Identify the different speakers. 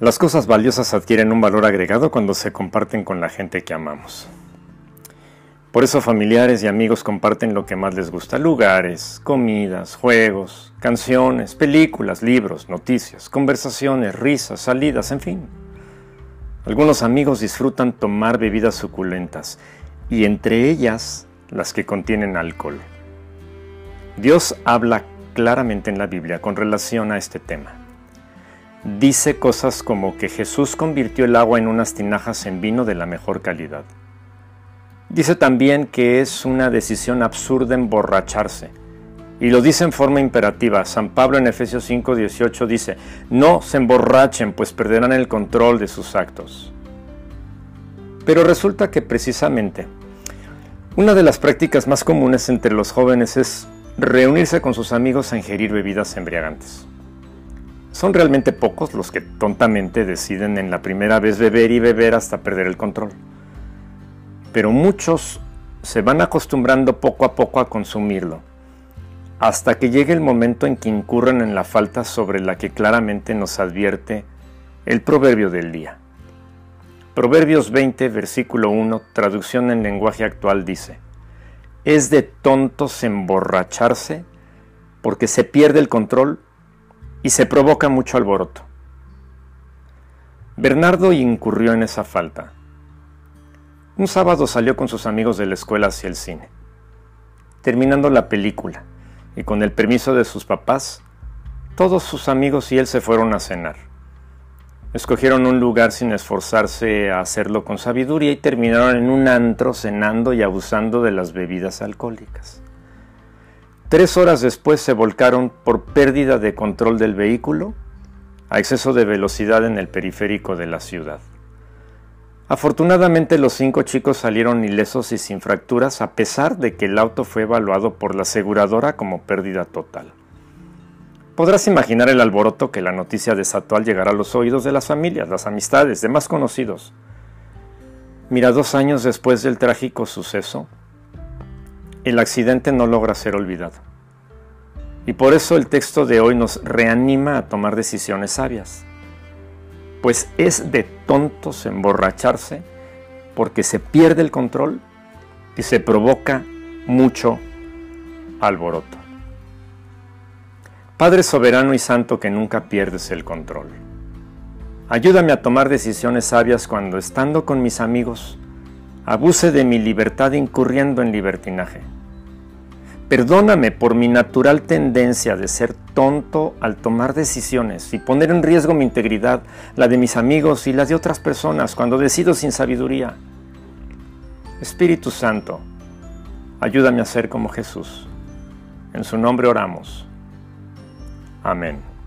Speaker 1: Las cosas valiosas adquieren un valor agregado cuando se comparten con la gente que amamos. Por eso familiares y amigos comparten lo que más les gusta, lugares, comidas, juegos, canciones, películas, libros, noticias, conversaciones, risas, salidas, en fin. Algunos amigos disfrutan tomar bebidas suculentas y entre ellas las que contienen alcohol. Dios habla claramente en la Biblia con relación a este tema dice cosas como que Jesús convirtió el agua en unas tinajas en vino de la mejor calidad. Dice también que es una decisión absurda emborracharse. Y lo dice en forma imperativa. San Pablo en Efesios 5:18 dice, no se emborrachen, pues perderán el control de sus actos. Pero resulta que precisamente una de las prácticas más comunes entre los jóvenes es reunirse con sus amigos a ingerir bebidas embriagantes. Son realmente pocos los que tontamente deciden en la primera vez beber y beber hasta perder el control. Pero muchos se van acostumbrando poco a poco a consumirlo, hasta que llegue el momento en que incurren en la falta sobre la que claramente nos advierte el proverbio del día. Proverbios 20, versículo 1, traducción en lenguaje actual dice, es de tontos emborracharse porque se pierde el control y se provoca mucho alboroto. Bernardo incurrió en esa falta. Un sábado salió con sus amigos de la escuela hacia el cine. Terminando la película, y con el permiso de sus papás, todos sus amigos y él se fueron a cenar. Escogieron un lugar sin esforzarse a hacerlo con sabiduría y terminaron en un antro cenando y abusando de las bebidas alcohólicas. Tres horas después se volcaron por pérdida de control del vehículo a exceso de velocidad en el periférico de la ciudad. Afortunadamente los cinco chicos salieron ilesos y sin fracturas a pesar de que el auto fue evaluado por la aseguradora como pérdida total. Podrás imaginar el alboroto que la noticia desató al llegar a los oídos de las familias, las amistades, demás conocidos. Mira, dos años después del trágico suceso, el accidente no logra ser olvidado. Y por eso el texto de hoy nos reanima a tomar decisiones sabias. Pues es de tontos emborracharse porque se pierde el control y se provoca mucho alboroto. Padre soberano y santo que nunca pierdes el control. Ayúdame a tomar decisiones sabias cuando estando con mis amigos abuse de mi libertad incurriendo en libertinaje. Perdóname por mi natural tendencia de ser tonto al tomar decisiones y poner en riesgo mi integridad, la de mis amigos y las de otras personas cuando decido sin sabiduría. Espíritu Santo, ayúdame a ser como Jesús. En su nombre oramos. Amén.